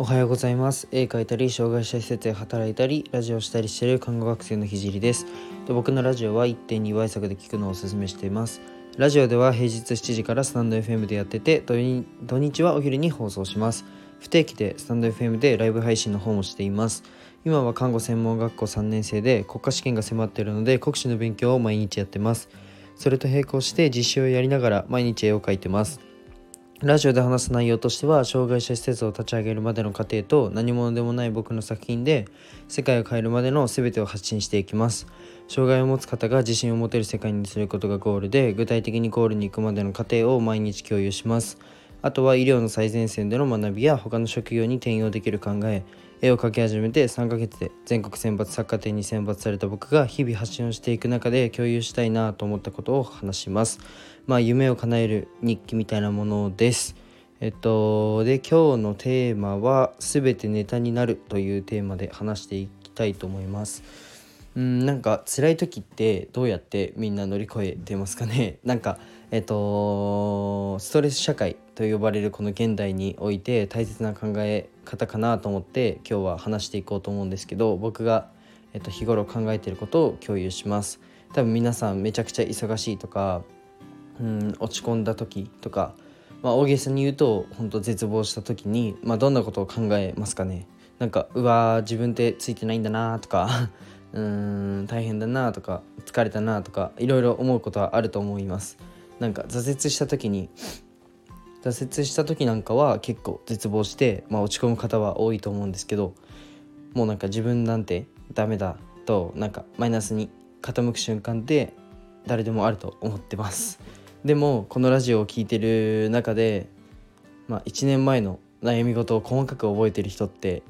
おはようございます。絵描いたり障害者施設で働いたりラジオしたりしている看護学生のひじりです。で僕のラジオは1.2倍速で聞くのをおすすめしています。ラジオでは平日7時からスタンド FM でやってて土日はお昼に放送します。不定期でスタンド FM でライブ配信の方もしています。今は看護専門学校3年生で国家試験が迫っているので国試の勉強を毎日やってます。それと並行して実習をやりながら毎日絵を描いてます。ラジオで話す内容としては障害者施設を立ち上げるまでの過程と何者でもない僕の作品で世界を変えるまでの全てを発信していきます。障害を持つ方が自信を持てる世界にすることがゴールで具体的にゴールに行くまでの過程を毎日共有します。あとは医療の最前線での学びや他の職業に転用できる考え絵を描き始めて3ヶ月で全国選抜作家展に選抜された僕が日々発信をしていく中で共有したいなと思ったことを話します。まあ夢を叶える日記みたいなものです。えっと、で今日のテーマは「すべてネタになる」というテーマで話していきたいと思います。うんなんか辛い時ってどうやってみんな乗り越えてますかね？なんかえっとストレス社会と呼ばれるこの現代において大切な考え方かなと思って今日は話していこうと思うんですけど僕が、えっと、日頃考えていることを共有します。多分皆さんめちゃくちゃ忙しいとかうん落ち込んだ時とか、まあ、大げさに言うと本当絶望した時に、まあ、どんなことを考えますかね。なんかうわ自分ってついてないんだなとか うん大変だなとか疲れたなとかいろいろ思うことはあると思います。なんか挫折した時に挫折した時なんかは結構絶望して、まあ、落ち込む方は多いと思うんですけどもうなんか自分なんてダメだとなんかマイナスに傾く瞬間って誰でもあると思ってます。でもこのラジオを聴いてる中で、まあ、1年前の悩み事を細かく覚えてる人って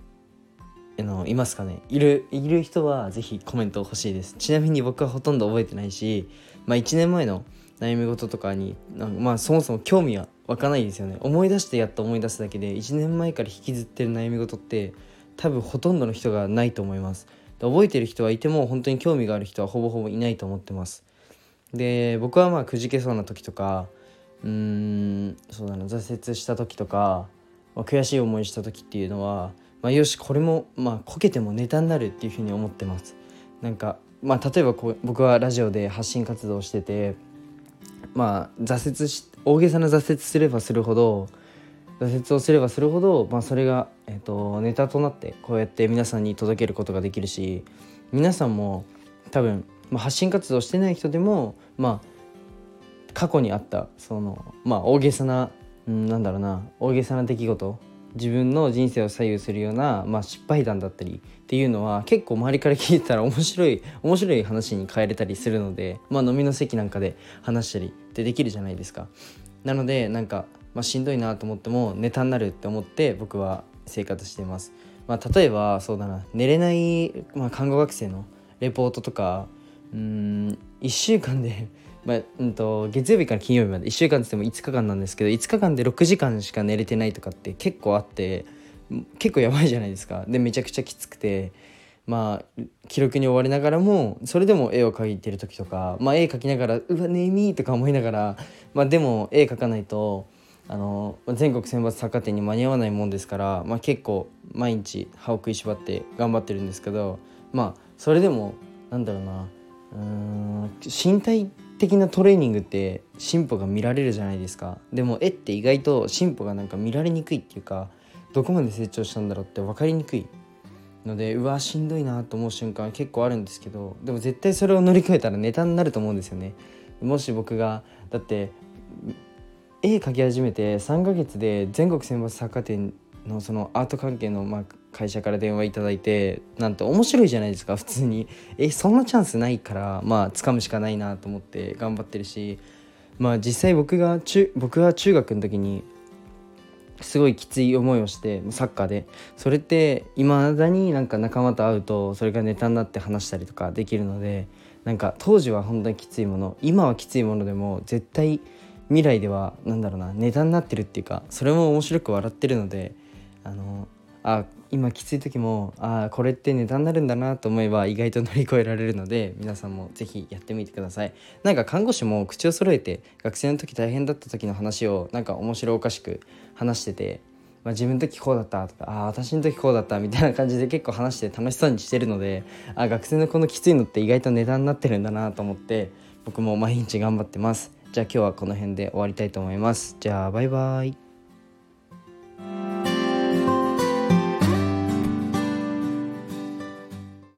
あのいますかね？いるいる人は是非コメント欲しいです。ちなみに僕はほとんど覚えてないし、まあ、1年前の悩み事とかにまあそもそも興味は湧かないですよね。思い出してやっと思い出すだけで1年前から引きずってる悩み事って多分ほとんどの人がないと思います。覚えてる人はいても本当に興味がある人はほぼほぼいないと思ってます。で僕はまあくじけそうな時とかうーんそうだな挫折した時とか、まあ、悔しい思いした時っていうのは、まあ、よしこれもまあこけてもネタになるっていうふうに思ってます。なんかまあ例えばこう僕はラジオで発信活動しててまあ挫折し大げさな挫折すればするほど挫折をすればするほど、まあ、それが、えーと、ネタとなってこうやって皆さんに届けることができるし皆さんも多分、まあ、発信活動してない人でも、まあ、過去にあったその、まあ、大げさな、うん、なんだろうな大げさな出来事自分の人生を左右するような、まあ、失敗談だったりっていうのは結構周りから聞いたら面白い面白い話に変えれたりするので、まあ、飲みの席なんかで話したりってできるじゃないですか。なのでなんか、まあ、しんどいなと思ってもネタになるって思って僕は生活しています。まあ、例えばそうだな寝れない、まあ、看護学生のレポートとかうん1週間でまあうんと、月曜日から金曜日まで1週間っつっても5日間なんですけど5日間で6時間しか寝れてないとかって結構あって結構やばいじゃないですか。でめちゃくちゃきつくてまあ記録に追われながらもそれでも絵を描いてる時とか、まあ、絵描きながらうわ眠いとか思いながら、まあ、でも絵描かないとあの全国選抜作家展に間に合わないもんですから、まあ、結構毎日歯を食いしばって頑張ってるんですけどまあそれでもなんだろうな。うん身体的なトレーニングって進歩が見られるじゃないですか。でも絵って意外と進歩がなんか見られにくいっていうかどこまで成長したんだろうって分かりにくいのでうわしんどいなと思う瞬間結構あるんですけどでも絶対それを乗り越えたらネタになると思うんですよね。もし僕がだって絵描き始めて3ヶ月で全国選抜作家展のそのアート関係のまあ会社から電話いただいてなんて面白いじゃないですか普通に。えそんなチャンスないからまあ掴むしかないなと思って頑張ってるし。まあ実際僕が中僕が中学の時にすごいきつい思いをしてサッカーで。それっていまだになんか仲間と会うとそれがネタになって話したりとかできるのでなんか当時は本当にきついもの。今はきついものでも絶対未来では何だろうなネタになってるっていうかそれも面白く笑ってるのであのあ今きつい時もああこれってネタになるんだなと思えば意外と乗り越えられるので皆さんも是非やってみてください。なんか看護師も口を揃えて学生の時大変だった時の話をなんか面白おかしく話しててまあ、自分の時こうだったとかああ私の時こうだったみたいな感じで結構話して楽しそうにしてるのであ学生のこのきついのって意外と値段になってるんだなと思って僕も毎日頑張ってます。じゃあ今日はこの辺で終わりたいと思います。じゃあバイバイ。